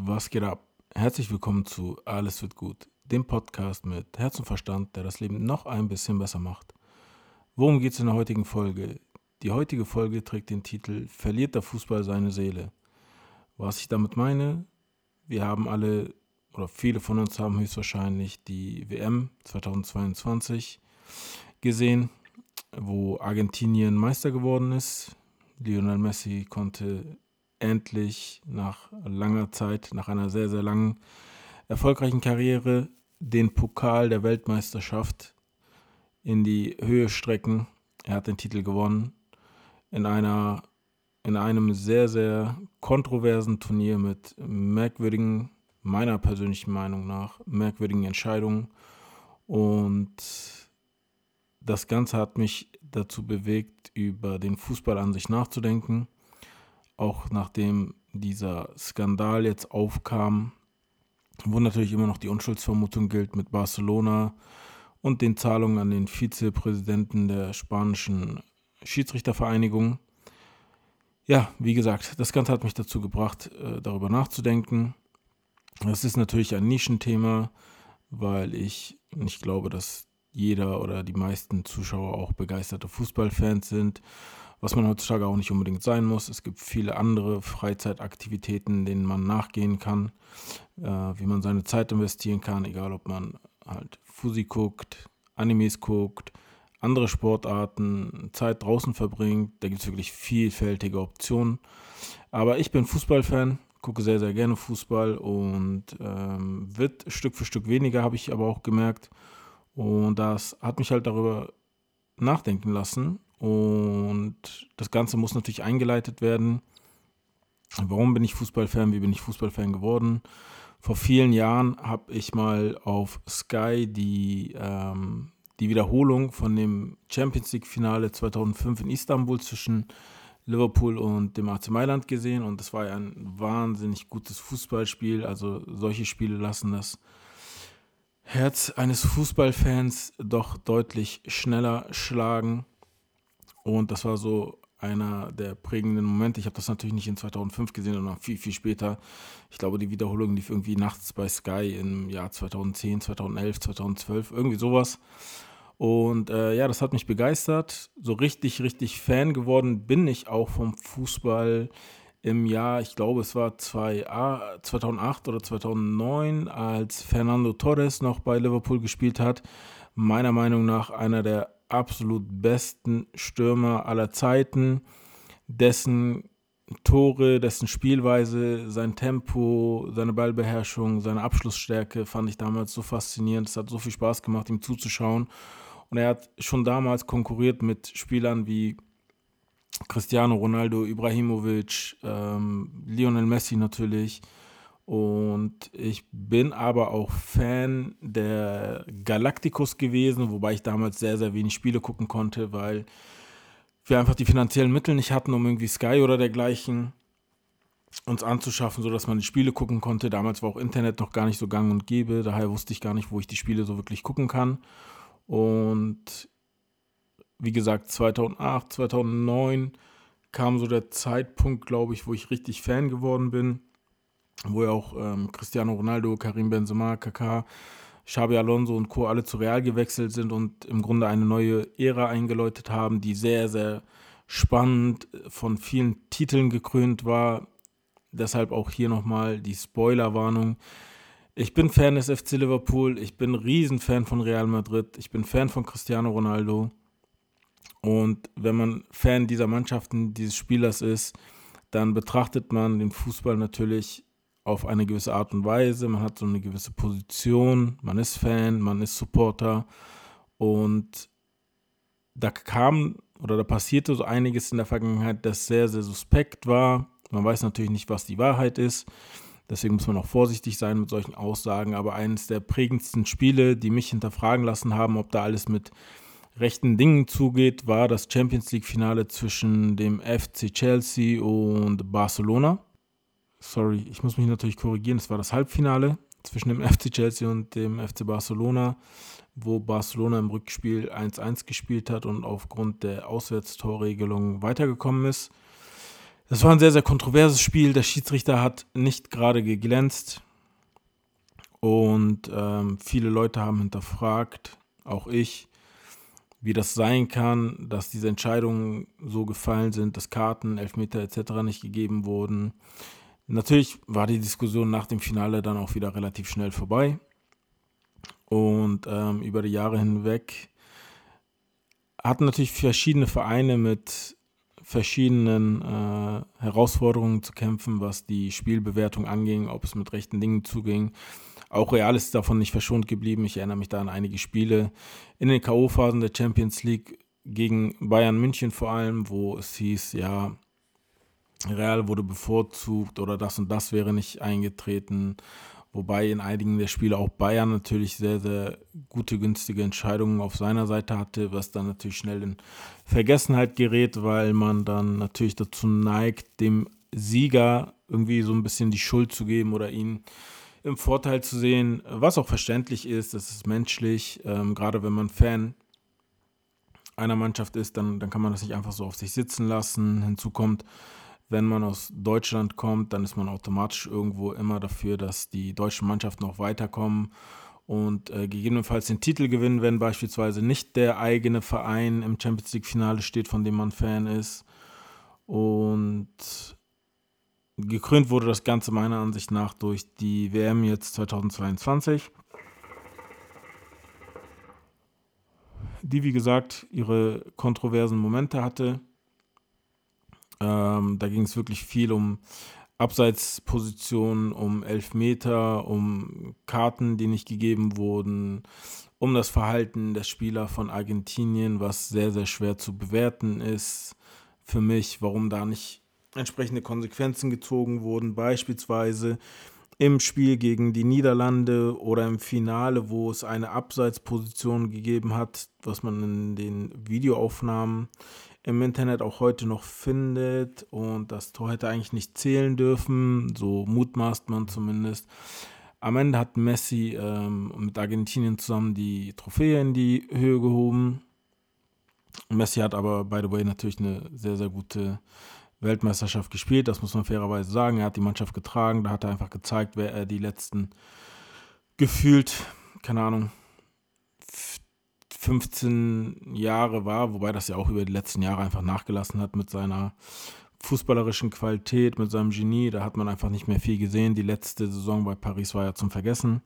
Was geht ab? Herzlich willkommen zu Alles wird gut, dem Podcast mit Herz und Verstand, der das Leben noch ein bisschen besser macht. Worum geht es in der heutigen Folge? Die heutige Folge trägt den Titel Verliert der Fußball seine Seele? Was ich damit meine, wir haben alle oder viele von uns haben höchstwahrscheinlich die WM 2022 gesehen, wo Argentinien Meister geworden ist. Lionel Messi konnte endlich nach langer Zeit, nach einer sehr, sehr langen, erfolgreichen Karriere, den Pokal der Weltmeisterschaft in die Höhe strecken. Er hat den Titel gewonnen in einer in einem sehr, sehr kontroversen Turnier mit merkwürdigen, meiner persönlichen Meinung nach, merkwürdigen Entscheidungen. Und das Ganze hat mich dazu bewegt, über den Fußball an sich nachzudenken auch nachdem dieser Skandal jetzt aufkam, wo natürlich immer noch die Unschuldsvermutung gilt mit Barcelona und den Zahlungen an den Vizepräsidenten der spanischen Schiedsrichtervereinigung. Ja, wie gesagt, das Ganze hat mich dazu gebracht, äh, darüber nachzudenken. Das ist natürlich ein Nischenthema, weil ich nicht glaube, dass jeder oder die meisten Zuschauer auch begeisterte Fußballfans sind was man heutzutage auch nicht unbedingt sein muss. Es gibt viele andere Freizeitaktivitäten, denen man nachgehen kann, äh, wie man seine Zeit investieren kann, egal ob man halt Fusi guckt, Animes guckt, andere Sportarten, Zeit draußen verbringt. Da gibt es wirklich vielfältige Optionen. Aber ich bin Fußballfan, gucke sehr, sehr gerne Fußball und ähm, wird Stück für Stück weniger, habe ich aber auch gemerkt. Und das hat mich halt darüber nachdenken lassen, und das Ganze muss natürlich eingeleitet werden. Warum bin ich Fußballfan? Wie bin ich Fußballfan geworden? Vor vielen Jahren habe ich mal auf Sky die, ähm, die Wiederholung von dem Champions League-Finale 2005 in Istanbul zwischen Liverpool und dem AC Mailand gesehen und das war ja ein wahnsinnig gutes Fußballspiel. Also solche Spiele lassen das Herz eines Fußballfans doch deutlich schneller schlagen. Und das war so einer der prägenden Momente. Ich habe das natürlich nicht in 2005 gesehen, sondern viel, viel später. Ich glaube, die Wiederholung lief irgendwie nachts bei Sky im Jahr 2010, 2011, 2012, irgendwie sowas. Und äh, ja, das hat mich begeistert. So richtig, richtig Fan geworden bin ich auch vom Fußball im Jahr, ich glaube, es war 2008 oder 2009, als Fernando Torres noch bei Liverpool gespielt hat. Meiner Meinung nach einer der absolut besten Stürmer aller Zeiten, dessen Tore, dessen Spielweise, sein Tempo, seine Ballbeherrschung, seine Abschlussstärke fand ich damals so faszinierend. Es hat so viel Spaß gemacht, ihm zuzuschauen. Und er hat schon damals konkurriert mit Spielern wie Cristiano Ronaldo, Ibrahimovic, ähm, Lionel Messi natürlich. Und ich bin aber auch Fan der Galacticos gewesen, wobei ich damals sehr, sehr wenig Spiele gucken konnte, weil wir einfach die finanziellen Mittel nicht hatten, um irgendwie Sky oder dergleichen uns anzuschaffen, sodass man die Spiele gucken konnte. Damals war auch Internet noch gar nicht so gang und gäbe, daher wusste ich gar nicht, wo ich die Spiele so wirklich gucken kann. Und wie gesagt, 2008, 2009 kam so der Zeitpunkt, glaube ich, wo ich richtig Fan geworden bin wo ja auch ähm, Cristiano Ronaldo, Karim Benzema, Kaká, Xabi Alonso und Co. alle zu Real gewechselt sind und im Grunde eine neue Ära eingeläutet haben, die sehr, sehr spannend von vielen Titeln gekrönt war. Deshalb auch hier nochmal die Spoilerwarnung. Ich bin Fan des FC Liverpool, ich bin Riesenfan von Real Madrid, ich bin Fan von Cristiano Ronaldo. Und wenn man Fan dieser Mannschaften, dieses Spielers ist, dann betrachtet man den Fußball natürlich auf eine gewisse Art und Weise, man hat so eine gewisse Position, man ist Fan, man ist Supporter und da kam oder da passierte so einiges in der Vergangenheit, das sehr, sehr suspekt war. Man weiß natürlich nicht, was die Wahrheit ist. Deswegen muss man auch vorsichtig sein mit solchen Aussagen. Aber eines der prägendsten Spiele, die mich hinterfragen lassen haben, ob da alles mit rechten Dingen zugeht, war das Champions League-Finale zwischen dem FC Chelsea und Barcelona sorry, ich muss mich natürlich korrigieren, es war das Halbfinale zwischen dem FC Chelsea und dem FC Barcelona, wo Barcelona im Rückspiel 1-1 gespielt hat und aufgrund der Auswärtstorregelung weitergekommen ist. Das war ein sehr, sehr kontroverses Spiel. Der Schiedsrichter hat nicht gerade geglänzt. Und ähm, viele Leute haben hinterfragt, auch ich, wie das sein kann, dass diese Entscheidungen so gefallen sind, dass Karten, Elfmeter etc. nicht gegeben wurden. Natürlich war die Diskussion nach dem Finale dann auch wieder relativ schnell vorbei. Und ähm, über die Jahre hinweg hatten natürlich verschiedene Vereine mit verschiedenen äh, Herausforderungen zu kämpfen, was die Spielbewertung anging, ob es mit rechten Dingen zuging. Auch Real ist davon nicht verschont geblieben. Ich erinnere mich da an einige Spiele in den K.O.-Phasen der Champions League gegen Bayern München vor allem, wo es hieß, ja, Real wurde bevorzugt oder das und das wäre nicht eingetreten. Wobei in einigen der Spiele auch Bayern natürlich sehr, sehr gute, günstige Entscheidungen auf seiner Seite hatte, was dann natürlich schnell in Vergessenheit gerät, weil man dann natürlich dazu neigt, dem Sieger irgendwie so ein bisschen die Schuld zu geben oder ihn im Vorteil zu sehen, was auch verständlich ist, das ist menschlich, ähm, gerade wenn man Fan einer Mannschaft ist, dann, dann kann man das nicht einfach so auf sich sitzen lassen. Hinzu kommt, wenn man aus Deutschland kommt, dann ist man automatisch irgendwo immer dafür, dass die deutschen Mannschaften auch weiterkommen und äh, gegebenenfalls den Titel gewinnen, wenn beispielsweise nicht der eigene Verein im Champions League-Finale steht, von dem man Fan ist. Und gekrönt wurde das Ganze meiner Ansicht nach durch die WM jetzt 2022. Die, wie gesagt, ihre kontroversen Momente hatte. Ähm, da ging es wirklich viel um Abseitspositionen, um Elfmeter, um Karten, die nicht gegeben wurden, um das Verhalten der Spieler von Argentinien, was sehr, sehr schwer zu bewerten ist für mich, warum da nicht entsprechende Konsequenzen gezogen wurden, beispielsweise im Spiel gegen die Niederlande oder im Finale, wo es eine Abseitsposition gegeben hat, was man in den Videoaufnahmen im Internet auch heute noch findet und das Tor hätte eigentlich nicht zählen dürfen, so mutmaßt man zumindest. Am Ende hat Messi ähm, mit Argentinien zusammen die Trophäe in die Höhe gehoben. Messi hat aber, by the way, natürlich eine sehr, sehr gute Weltmeisterschaft gespielt, das muss man fairerweise sagen. Er hat die Mannschaft getragen, da hat er einfach gezeigt, wer er die letzten gefühlt, keine Ahnung, 15 Jahre war, wobei das ja auch über die letzten Jahre einfach nachgelassen hat mit seiner fußballerischen Qualität, mit seinem Genie. Da hat man einfach nicht mehr viel gesehen. Die letzte Saison bei Paris war ja zum Vergessen.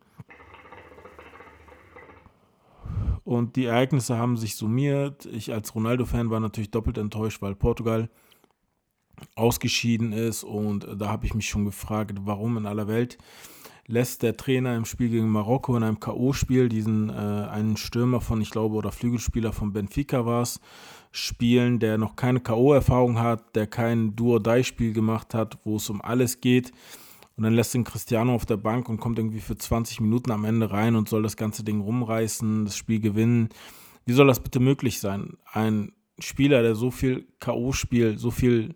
Und die Ereignisse haben sich summiert. Ich als Ronaldo-Fan war natürlich doppelt enttäuscht, weil Portugal ausgeschieden ist. Und da habe ich mich schon gefragt, warum in aller Welt lässt der Trainer im Spiel gegen Marokko in einem K.O.-Spiel diesen äh, einen Stürmer von, ich glaube, oder Flügelspieler von Benfica war es, spielen, der noch keine K.O.-Erfahrung hat, der kein Duo-Dai-Spiel gemacht hat, wo es um alles geht. Und dann lässt ihn Cristiano auf der Bank und kommt irgendwie für 20 Minuten am Ende rein und soll das ganze Ding rumreißen, das Spiel gewinnen. Wie soll das bitte möglich sein? Ein Spieler, der so viel K.O. spielt, so viel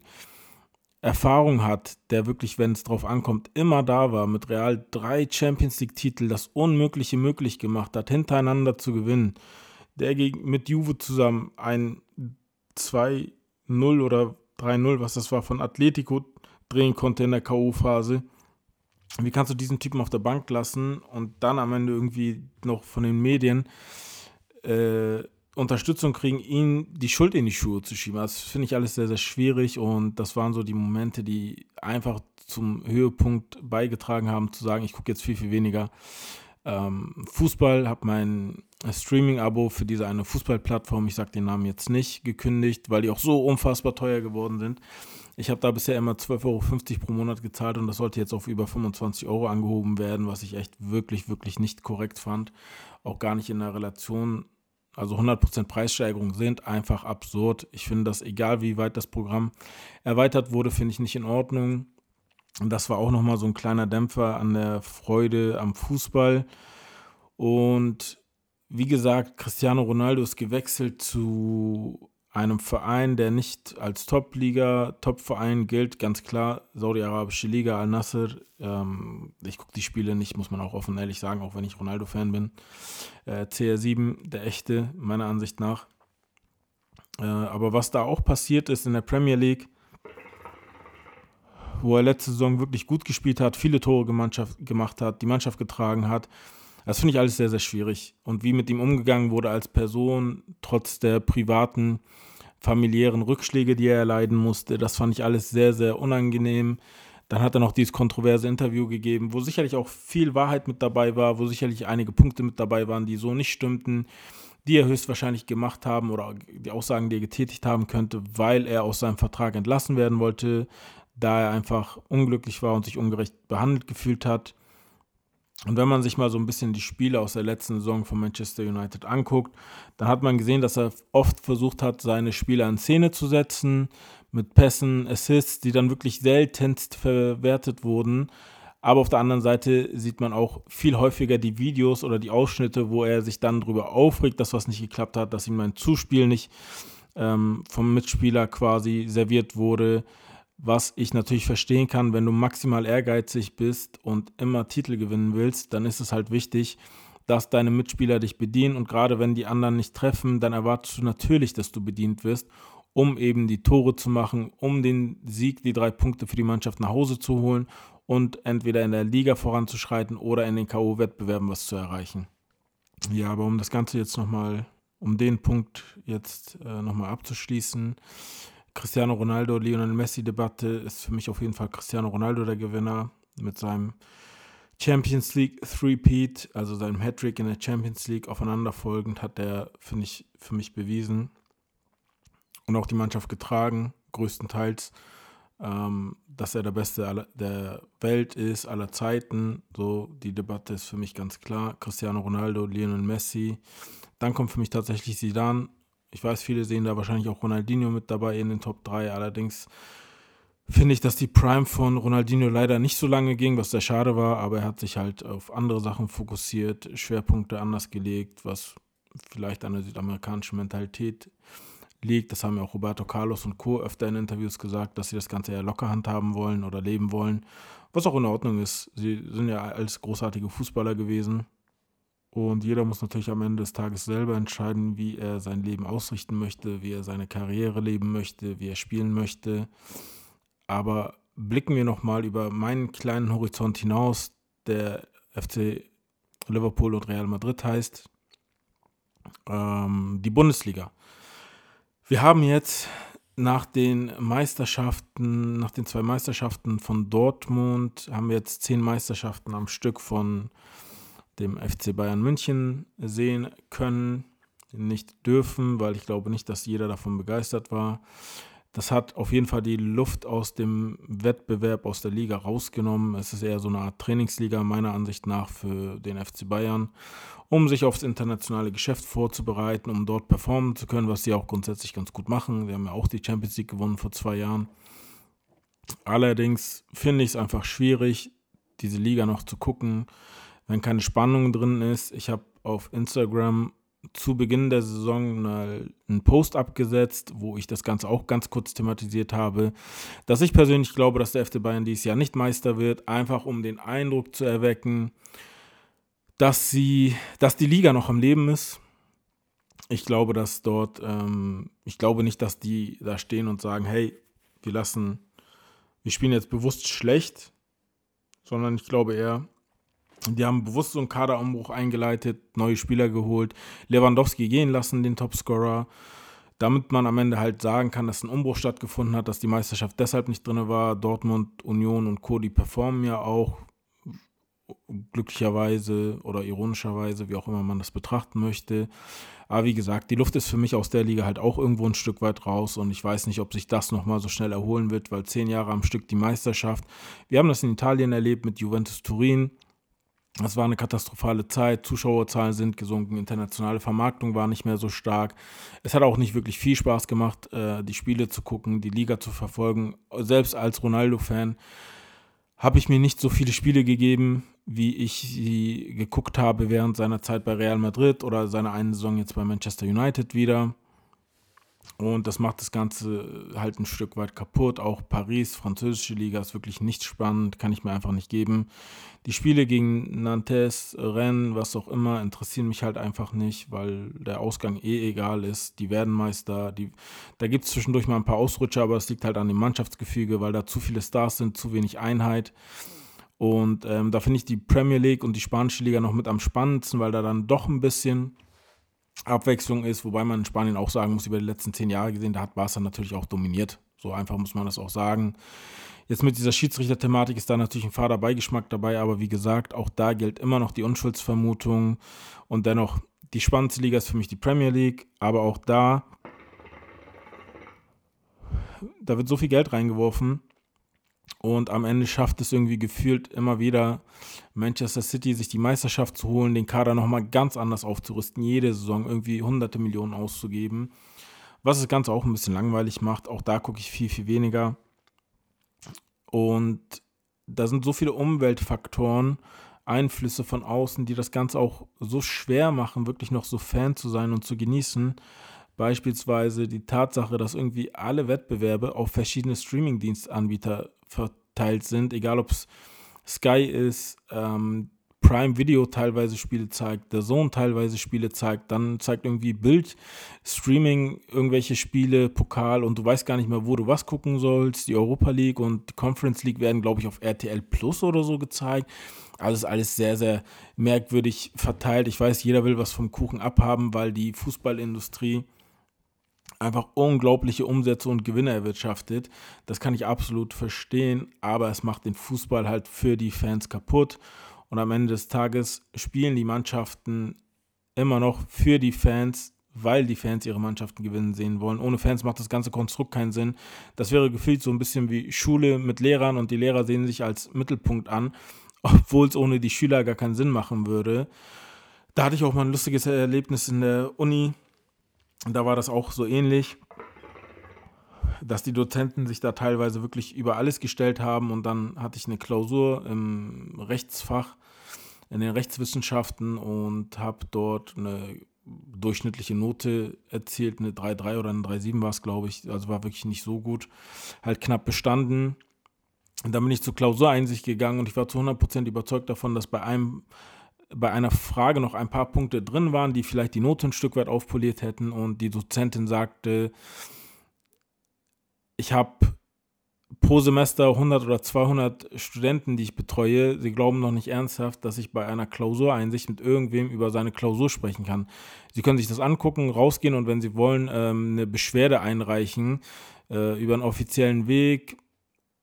Erfahrung hat, der wirklich, wenn es drauf ankommt, immer da war, mit Real drei Champions League-Titel das Unmögliche möglich gemacht hat, hintereinander zu gewinnen, der mit Juve zusammen ein 2-0 oder 3-0, was das war, von Atletico drehen konnte in der K.O.-Phase. Wie kannst du diesen Typen auf der Bank lassen und dann am Ende irgendwie noch von den Medien äh, Unterstützung kriegen, ihn die Schuld in die Schuhe zu schieben. Das finde ich alles sehr, sehr schwierig und das waren so die Momente, die einfach zum Höhepunkt beigetragen haben, zu sagen, ich gucke jetzt viel, viel weniger ähm, Fußball, habe mein Streaming-Abo für diese eine Fußballplattform, ich sage den Namen jetzt nicht, gekündigt, weil die auch so unfassbar teuer geworden sind. Ich habe da bisher immer 12,50 Euro pro Monat gezahlt und das sollte jetzt auf über 25 Euro angehoben werden, was ich echt wirklich, wirklich nicht korrekt fand. Auch gar nicht in der Relation also 100% Preissteigerung sind einfach absurd. Ich finde das, egal wie weit das Programm erweitert wurde, finde ich nicht in Ordnung. Und das war auch nochmal so ein kleiner Dämpfer an der Freude am Fußball. Und wie gesagt, Cristiano Ronaldo ist gewechselt zu einem Verein, der nicht als Top-Liga, Top-Verein gilt, ganz klar, Saudi-Arabische Liga, Al-Nasser. Ähm, ich gucke die Spiele nicht, muss man auch offen ehrlich sagen, auch wenn ich Ronaldo-Fan bin. Äh, CR7, der echte, meiner Ansicht nach. Äh, aber was da auch passiert ist in der Premier League, wo er letzte Saison wirklich gut gespielt hat, viele Tore gemacht hat, die Mannschaft getragen hat. Das finde ich alles sehr, sehr schwierig. Und wie mit ihm umgegangen wurde als Person, trotz der privaten, familiären Rückschläge, die er erleiden musste, das fand ich alles sehr, sehr unangenehm. Dann hat er noch dieses kontroverse Interview gegeben, wo sicherlich auch viel Wahrheit mit dabei war, wo sicherlich einige Punkte mit dabei waren, die so nicht stimmten, die er höchstwahrscheinlich gemacht haben oder die Aussagen, die er getätigt haben könnte, weil er aus seinem Vertrag entlassen werden wollte, da er einfach unglücklich war und sich ungerecht behandelt gefühlt hat. Und wenn man sich mal so ein bisschen die Spiele aus der letzten Saison von Manchester United anguckt, dann hat man gesehen, dass er oft versucht hat, seine Spieler in Szene zu setzen, mit Pässen, Assists, die dann wirklich seltenst verwertet wurden. Aber auf der anderen Seite sieht man auch viel häufiger die Videos oder die Ausschnitte, wo er sich dann darüber aufregt, dass was nicht geklappt hat, dass ihm ein Zuspiel nicht ähm, vom Mitspieler quasi serviert wurde. Was ich natürlich verstehen kann, wenn du maximal ehrgeizig bist und immer Titel gewinnen willst, dann ist es halt wichtig, dass deine Mitspieler dich bedienen. Und gerade wenn die anderen nicht treffen, dann erwartest du natürlich, dass du bedient wirst um eben die Tore zu machen, um den Sieg, die drei Punkte für die Mannschaft nach Hause zu holen und entweder in der Liga voranzuschreiten oder in den K.O.-Wettbewerben was zu erreichen. Ja, aber um das Ganze jetzt nochmal, um den Punkt jetzt äh, nochmal abzuschließen, Cristiano Ronaldo, Lionel Messi-Debatte ist für mich auf jeden Fall Cristiano Ronaldo der Gewinner mit seinem Champions League Three-Peat, also seinem Hattrick in der Champions League aufeinanderfolgend, hat er, finde ich, für mich bewiesen, und auch die Mannschaft getragen, größtenteils, ähm, dass er der Beste aller, der Welt ist, aller Zeiten. So, die Debatte ist für mich ganz klar. Cristiano Ronaldo, Lionel Messi. Dann kommt für mich tatsächlich Zidane. Ich weiß, viele sehen da wahrscheinlich auch Ronaldinho mit dabei in den Top 3. Allerdings finde ich, dass die Prime von Ronaldinho leider nicht so lange ging, was sehr schade war, aber er hat sich halt auf andere Sachen fokussiert, Schwerpunkte anders gelegt, was vielleicht an der südamerikanischen Mentalität liegt. Das haben ja auch Roberto Carlos und Co. öfter in Interviews gesagt, dass sie das Ganze eher locker handhaben wollen oder leben wollen. Was auch in Ordnung ist. Sie sind ja als großartige Fußballer gewesen. Und jeder muss natürlich am Ende des Tages selber entscheiden, wie er sein Leben ausrichten möchte, wie er seine Karriere leben möchte, wie er spielen möchte. Aber blicken wir nochmal über meinen kleinen Horizont hinaus, der FC Liverpool und Real Madrid heißt. Ähm, die Bundesliga. Wir haben jetzt nach den Meisterschaften, nach den zwei Meisterschaften von Dortmund, haben wir jetzt zehn Meisterschaften am Stück von dem FC Bayern München sehen können. Nicht dürfen, weil ich glaube nicht, dass jeder davon begeistert war. Das hat auf jeden Fall die Luft aus dem Wettbewerb, aus der Liga rausgenommen. Es ist eher so eine Art Trainingsliga meiner Ansicht nach für den FC Bayern, um sich aufs internationale Geschäft vorzubereiten, um dort performen zu können, was sie auch grundsätzlich ganz gut machen. Sie haben ja auch die Champions League gewonnen vor zwei Jahren. Allerdings finde ich es einfach schwierig, diese Liga noch zu gucken, wenn keine Spannung drin ist. Ich habe auf Instagram zu Beginn der Saison einen Post abgesetzt, wo ich das Ganze auch ganz kurz thematisiert habe, dass ich persönlich glaube, dass der FC Bayern dieses Jahr nicht Meister wird, einfach um den Eindruck zu erwecken, dass sie, dass die Liga noch am Leben ist. Ich glaube, dass dort, ähm, ich glaube nicht, dass die da stehen und sagen, hey, wir lassen, wir spielen jetzt bewusst schlecht, sondern ich glaube eher, die haben bewusst so einen Kaderumbruch eingeleitet, neue Spieler geholt, Lewandowski gehen lassen, den Topscorer, damit man am Ende halt sagen kann, dass ein Umbruch stattgefunden hat, dass die Meisterschaft deshalb nicht drin war. Dortmund, Union und Co., die performen ja auch glücklicherweise oder ironischerweise, wie auch immer man das betrachten möchte. Aber wie gesagt, die Luft ist für mich aus der Liga halt auch irgendwo ein Stück weit raus und ich weiß nicht, ob sich das nochmal so schnell erholen wird, weil zehn Jahre am Stück die Meisterschaft. Wir haben das in Italien erlebt mit Juventus Turin. Das war eine katastrophale Zeit. Zuschauerzahlen sind gesunken, internationale Vermarktung war nicht mehr so stark. Es hat auch nicht wirklich viel Spaß gemacht, äh, die Spiele zu gucken, die Liga zu verfolgen. Selbst als Ronaldo-Fan habe ich mir nicht so viele Spiele gegeben, wie ich sie geguckt habe während seiner Zeit bei Real Madrid oder seiner einen Saison jetzt bei Manchester United wieder. Und das macht das Ganze halt ein Stück weit kaputt. Auch Paris, französische Liga, ist wirklich nicht spannend, kann ich mir einfach nicht geben. Die Spiele gegen Nantes, Rennes, was auch immer, interessieren mich halt einfach nicht, weil der Ausgang eh egal ist. Die werden Meister. Die, da gibt es zwischendurch mal ein paar Ausrutscher, aber es liegt halt an dem Mannschaftsgefüge, weil da zu viele Stars sind, zu wenig Einheit. Und ähm, da finde ich die Premier League und die spanische Liga noch mit am spannendsten, weil da dann doch ein bisschen Abwechslung ist, wobei man in Spanien auch sagen muss, über die letzten zehn Jahre gesehen, da hat Barca natürlich auch dominiert. So einfach muss man das auch sagen. Jetzt mit dieser Schiedsrichter-Thematik ist da natürlich ein fader Beigeschmack dabei, aber wie gesagt, auch da gilt immer noch die Unschuldsvermutung und dennoch die spannendste Liga ist für mich die Premier League, aber auch da, da wird so viel Geld reingeworfen und am Ende schafft es irgendwie gefühlt immer wieder Manchester City, sich die Meisterschaft zu holen, den Kader nochmal ganz anders aufzurüsten, jede Saison irgendwie hunderte Millionen auszugeben. Was das Ganze auch ein bisschen langweilig macht. Auch da gucke ich viel, viel weniger. Und da sind so viele Umweltfaktoren, Einflüsse von außen, die das Ganze auch so schwer machen, wirklich noch so Fan zu sein und zu genießen. Beispielsweise die Tatsache, dass irgendwie alle Wettbewerbe auf verschiedene Streaming-Dienstanbieter verteilt sind, egal ob es Sky ist, ähm, Prime Video teilweise Spiele zeigt, der Zone teilweise Spiele zeigt, dann zeigt irgendwie Bild, Streaming irgendwelche Spiele, Pokal und du weißt gar nicht mehr, wo du was gucken sollst. Die Europa League und die Conference League werden, glaube ich, auf RTL Plus oder so gezeigt. Also ist alles sehr, sehr merkwürdig verteilt. Ich weiß, jeder will was vom Kuchen abhaben, weil die Fußballindustrie einfach unglaubliche Umsätze und Gewinne erwirtschaftet. Das kann ich absolut verstehen, aber es macht den Fußball halt für die Fans kaputt. Und am Ende des Tages spielen die Mannschaften immer noch für die Fans, weil die Fans ihre Mannschaften gewinnen sehen wollen. Ohne Fans macht das ganze Konstrukt keinen Sinn. Das wäre gefühlt so ein bisschen wie Schule mit Lehrern und die Lehrer sehen sich als Mittelpunkt an, obwohl es ohne die Schüler gar keinen Sinn machen würde. Da hatte ich auch mal ein lustiges Erlebnis in der Uni da war das auch so ähnlich, dass die Dozenten sich da teilweise wirklich über alles gestellt haben und dann hatte ich eine Klausur im Rechtsfach, in den Rechtswissenschaften und habe dort eine durchschnittliche Note erzielt, eine 3,3 oder eine 3,7 war es, glaube ich, also war wirklich nicht so gut, halt knapp bestanden. Und dann bin ich zur Klausureinsicht gegangen und ich war zu 100% überzeugt davon, dass bei einem bei einer Frage noch ein paar Punkte drin waren, die vielleicht die Note ein Stück weit aufpoliert hätten und die Dozentin sagte, ich habe pro Semester 100 oder 200 Studenten, die ich betreue. Sie glauben noch nicht ernsthaft, dass ich bei einer Klausureinsicht mit irgendwem über seine Klausur sprechen kann. Sie können sich das angucken, rausgehen und wenn Sie wollen, ähm, eine Beschwerde einreichen äh, über einen offiziellen Weg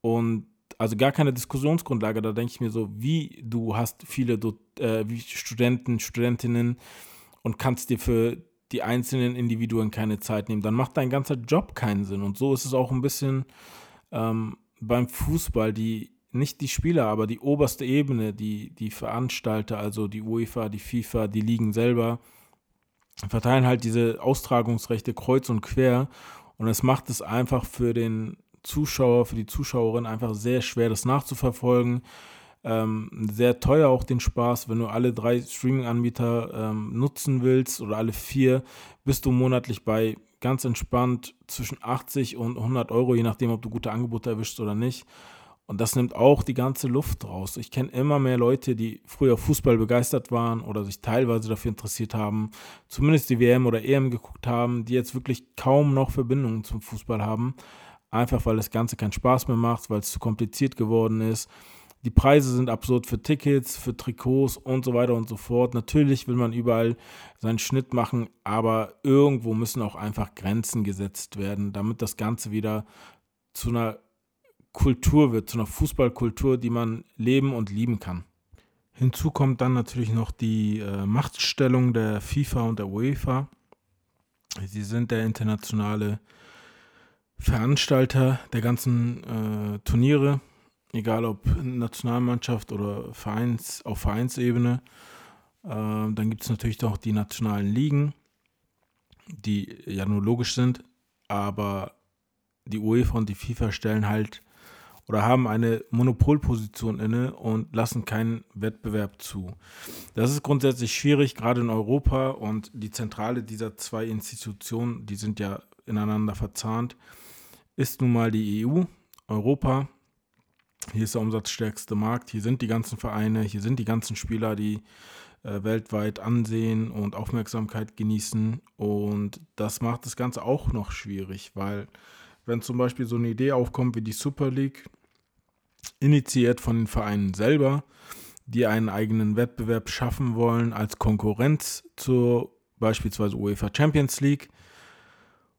und also gar keine Diskussionsgrundlage. Da denke ich mir so, wie du hast viele äh, Studenten, Studentinnen und kannst dir für die einzelnen Individuen keine Zeit nehmen, dann macht dein ganzer Job keinen Sinn. Und so ist es auch ein bisschen ähm, beim Fußball, die nicht die Spieler, aber die oberste Ebene, die, die Veranstalter, also die UEFA, die FIFA, die Ligen selber, verteilen halt diese Austragungsrechte kreuz und quer. Und es macht es einfach für den Zuschauer, für die Zuschauerin einfach sehr schwer, das nachzuverfolgen. Ähm, sehr teuer auch den Spaß, wenn du alle drei Streaming-Anbieter ähm, nutzen willst oder alle vier, bist du monatlich bei ganz entspannt zwischen 80 und 100 Euro, je nachdem, ob du gute Angebote erwischst oder nicht. Und das nimmt auch die ganze Luft raus. Ich kenne immer mehr Leute, die früher Fußball begeistert waren oder sich teilweise dafür interessiert haben, zumindest die WM oder EM geguckt haben, die jetzt wirklich kaum noch Verbindungen zum Fußball haben einfach weil das Ganze keinen Spaß mehr macht, weil es zu kompliziert geworden ist. Die Preise sind absurd für Tickets, für Trikots und so weiter und so fort. Natürlich will man überall seinen Schnitt machen, aber irgendwo müssen auch einfach Grenzen gesetzt werden, damit das Ganze wieder zu einer Kultur wird, zu einer Fußballkultur, die man leben und lieben kann. Hinzu kommt dann natürlich noch die äh, Machtstellung der FIFA und der UEFA. Sie sind der internationale Veranstalter der ganzen äh, Turniere, egal ob Nationalmannschaft oder Vereins, auf Vereinsebene. Äh, dann gibt es natürlich auch die nationalen Ligen, die ja nur logisch sind, aber die UEFA und die FIFA stellen halt oder haben eine Monopolposition inne und lassen keinen Wettbewerb zu. Das ist grundsätzlich schwierig, gerade in Europa und die Zentrale dieser zwei Institutionen, die sind ja ineinander verzahnt, ist nun mal die EU, Europa. Hier ist der umsatzstärkste Markt, hier sind die ganzen Vereine, hier sind die ganzen Spieler, die äh, weltweit Ansehen und Aufmerksamkeit genießen. Und das macht das Ganze auch noch schwierig, weil wenn zum Beispiel so eine Idee aufkommt wie die Super League, initiiert von den Vereinen selber, die einen eigenen Wettbewerb schaffen wollen als Konkurrenz zur beispielsweise UEFA Champions League.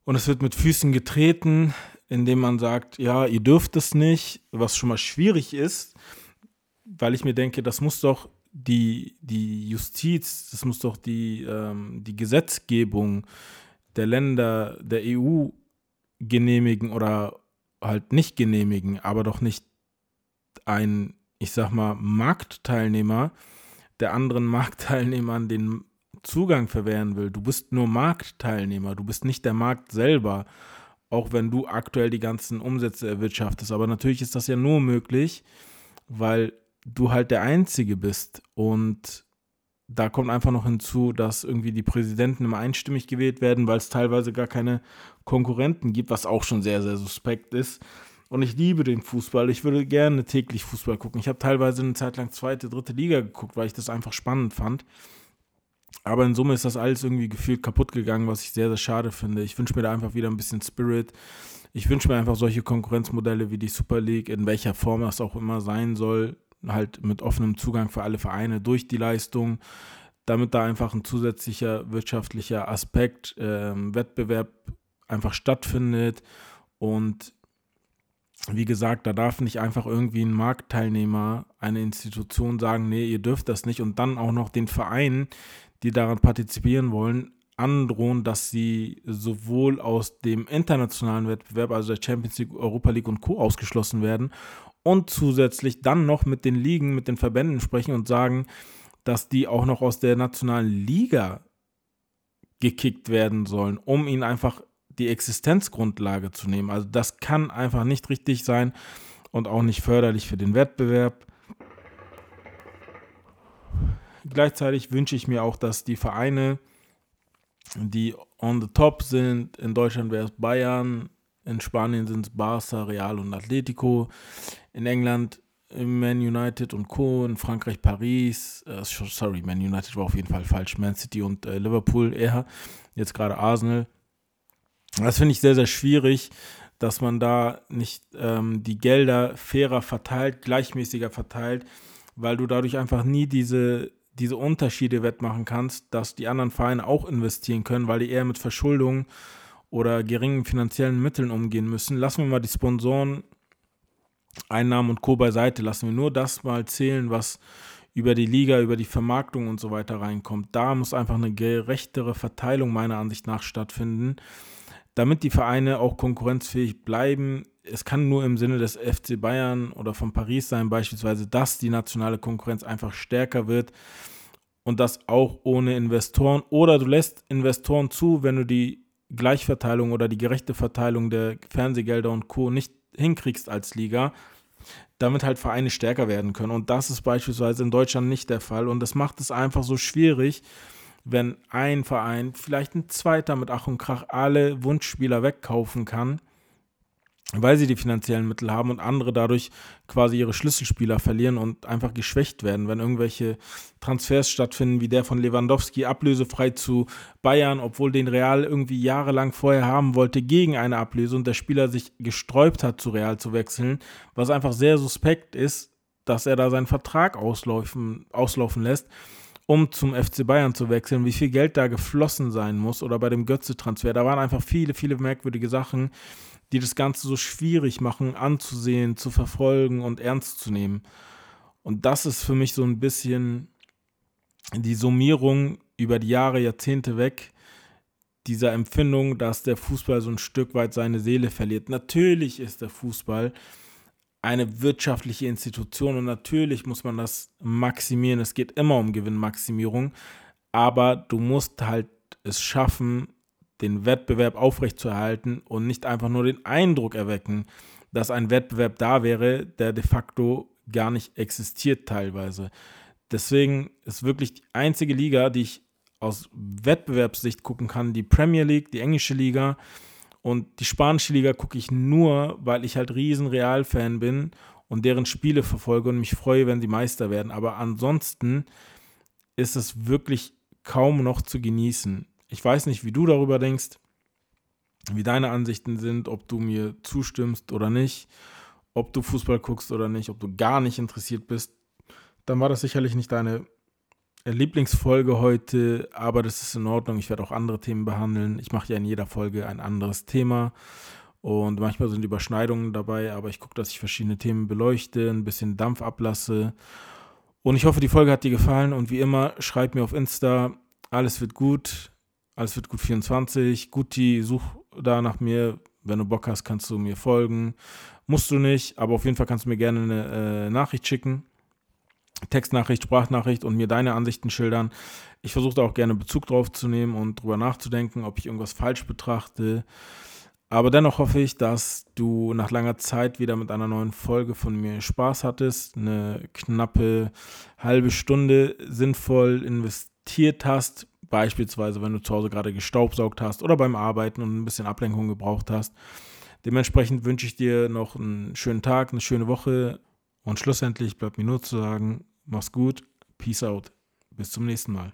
Und es wird mit Füßen getreten, indem man sagt, ja, ihr dürft es nicht, was schon mal schwierig ist, weil ich mir denke, das muss doch die, die Justiz, das muss doch die, ähm, die Gesetzgebung der Länder der EU genehmigen oder halt nicht genehmigen, aber doch nicht ein, ich sag mal, Marktteilnehmer der anderen Marktteilnehmern den Zugang verwehren will. Du bist nur Marktteilnehmer, du bist nicht der Markt selber, auch wenn du aktuell die ganzen Umsätze erwirtschaftest. Aber natürlich ist das ja nur möglich, weil du halt der Einzige bist. Und da kommt einfach noch hinzu, dass irgendwie die Präsidenten immer einstimmig gewählt werden, weil es teilweise gar keine Konkurrenten gibt, was auch schon sehr, sehr suspekt ist. Und ich liebe den Fußball. Ich würde gerne täglich Fußball gucken. Ich habe teilweise eine Zeit lang zweite, dritte Liga geguckt, weil ich das einfach spannend fand. Aber in Summe ist das alles irgendwie gefühlt kaputt gegangen, was ich sehr, sehr schade finde. Ich wünsche mir da einfach wieder ein bisschen Spirit. Ich wünsche mir einfach solche Konkurrenzmodelle wie die Super League, in welcher Form das auch immer sein soll, halt mit offenem Zugang für alle Vereine durch die Leistung, damit da einfach ein zusätzlicher wirtschaftlicher Aspekt, äh, Wettbewerb einfach stattfindet und wie gesagt, da darf nicht einfach irgendwie ein Marktteilnehmer, eine Institution sagen, nee, ihr dürft das nicht und dann auch noch den Vereinen, die daran partizipieren wollen, androhen, dass sie sowohl aus dem internationalen Wettbewerb, also der Champions League, Europa League und Co. ausgeschlossen werden und zusätzlich dann noch mit den Ligen, mit den Verbänden sprechen und sagen, dass die auch noch aus der nationalen Liga gekickt werden sollen, um ihnen einfach die Existenzgrundlage zu nehmen. Also das kann einfach nicht richtig sein und auch nicht förderlich für den Wettbewerb. Gleichzeitig wünsche ich mir auch, dass die Vereine, die on the top sind, in Deutschland wäre es Bayern, in Spanien sind es Barca, Real und Atletico, in England Man United und Co., in Frankreich Paris, äh, sorry, Man United war auf jeden Fall falsch, Man City und äh, Liverpool eher, jetzt gerade Arsenal, das finde ich sehr, sehr schwierig, dass man da nicht ähm, die Gelder fairer verteilt, gleichmäßiger verteilt, weil du dadurch einfach nie diese, diese Unterschiede wettmachen kannst, dass die anderen Vereine auch investieren können, weil die eher mit Verschuldung oder geringen finanziellen Mitteln umgehen müssen. Lassen wir mal die Sponsoren, Einnahmen und Co. beiseite, lassen wir nur das mal zählen, was über die Liga, über die Vermarktung und so weiter reinkommt. Da muss einfach eine gerechtere Verteilung meiner Ansicht nach stattfinden damit die Vereine auch konkurrenzfähig bleiben. Es kann nur im Sinne des FC Bayern oder von Paris sein, beispielsweise, dass die nationale Konkurrenz einfach stärker wird und das auch ohne Investoren. Oder du lässt Investoren zu, wenn du die Gleichverteilung oder die gerechte Verteilung der Fernsehgelder und Co. nicht hinkriegst als Liga, damit halt Vereine stärker werden können. Und das ist beispielsweise in Deutschland nicht der Fall. Und das macht es einfach so schwierig, wenn ein Verein, vielleicht ein zweiter mit Ach und Krach, alle Wunschspieler wegkaufen kann, weil sie die finanziellen Mittel haben und andere dadurch quasi ihre Schlüsselspieler verlieren und einfach geschwächt werden, wenn irgendwelche Transfers stattfinden, wie der von Lewandowski ablösefrei zu Bayern, obwohl den Real irgendwie jahrelang vorher haben wollte gegen eine Ablöse und der Spieler sich gesträubt hat, zu Real zu wechseln, was einfach sehr suspekt ist, dass er da seinen Vertrag auslaufen, auslaufen lässt um zum FC Bayern zu wechseln, wie viel Geld da geflossen sein muss oder bei dem Götze-Transfer. Da waren einfach viele, viele merkwürdige Sachen, die das Ganze so schwierig machen, anzusehen, zu verfolgen und ernst zu nehmen. Und das ist für mich so ein bisschen die Summierung über die Jahre, Jahrzehnte weg dieser Empfindung, dass der Fußball so ein Stück weit seine Seele verliert. Natürlich ist der Fußball eine wirtschaftliche Institution und natürlich muss man das maximieren. Es geht immer um Gewinnmaximierung, aber du musst halt es schaffen, den Wettbewerb aufrechtzuerhalten und nicht einfach nur den Eindruck erwecken, dass ein Wettbewerb da wäre, der de facto gar nicht existiert teilweise. Deswegen ist wirklich die einzige Liga, die ich aus Wettbewerbssicht gucken kann, die Premier League, die englische Liga Und die spanische Liga gucke ich nur, weil ich halt riesen Real-Fan bin und deren Spiele verfolge und mich freue, wenn sie Meister werden. Aber ansonsten ist es wirklich kaum noch zu genießen. Ich weiß nicht, wie du darüber denkst, wie deine Ansichten sind, ob du mir zustimmst oder nicht, ob du Fußball guckst oder nicht, ob du gar nicht interessiert bist. Dann war das sicherlich nicht deine Lieblingsfolge heute, aber das ist in Ordnung. Ich werde auch andere Themen behandeln. Ich mache ja in jeder Folge ein anderes Thema und manchmal sind Überschneidungen dabei, aber ich gucke, dass ich verschiedene Themen beleuchte, ein bisschen Dampf ablasse. Und ich hoffe, die Folge hat dir gefallen und wie immer, schreib mir auf Insta, alles wird gut, alles wird gut 24. Guti, such da nach mir. Wenn du Bock hast, kannst du mir folgen. Musst du nicht, aber auf jeden Fall kannst du mir gerne eine äh, Nachricht schicken. Textnachricht, Sprachnachricht und mir deine Ansichten schildern. Ich versuche da auch gerne Bezug drauf zu nehmen und drüber nachzudenken, ob ich irgendwas falsch betrachte. Aber dennoch hoffe ich, dass du nach langer Zeit wieder mit einer neuen Folge von mir Spaß hattest, eine knappe halbe Stunde sinnvoll investiert hast, beispielsweise wenn du zu Hause gerade gestaubsaugt hast oder beim Arbeiten und ein bisschen Ablenkung gebraucht hast. Dementsprechend wünsche ich dir noch einen schönen Tag, eine schöne Woche und schlussendlich bleibt mir nur zu sagen, mach's gut, peace out, bis zum nächsten Mal.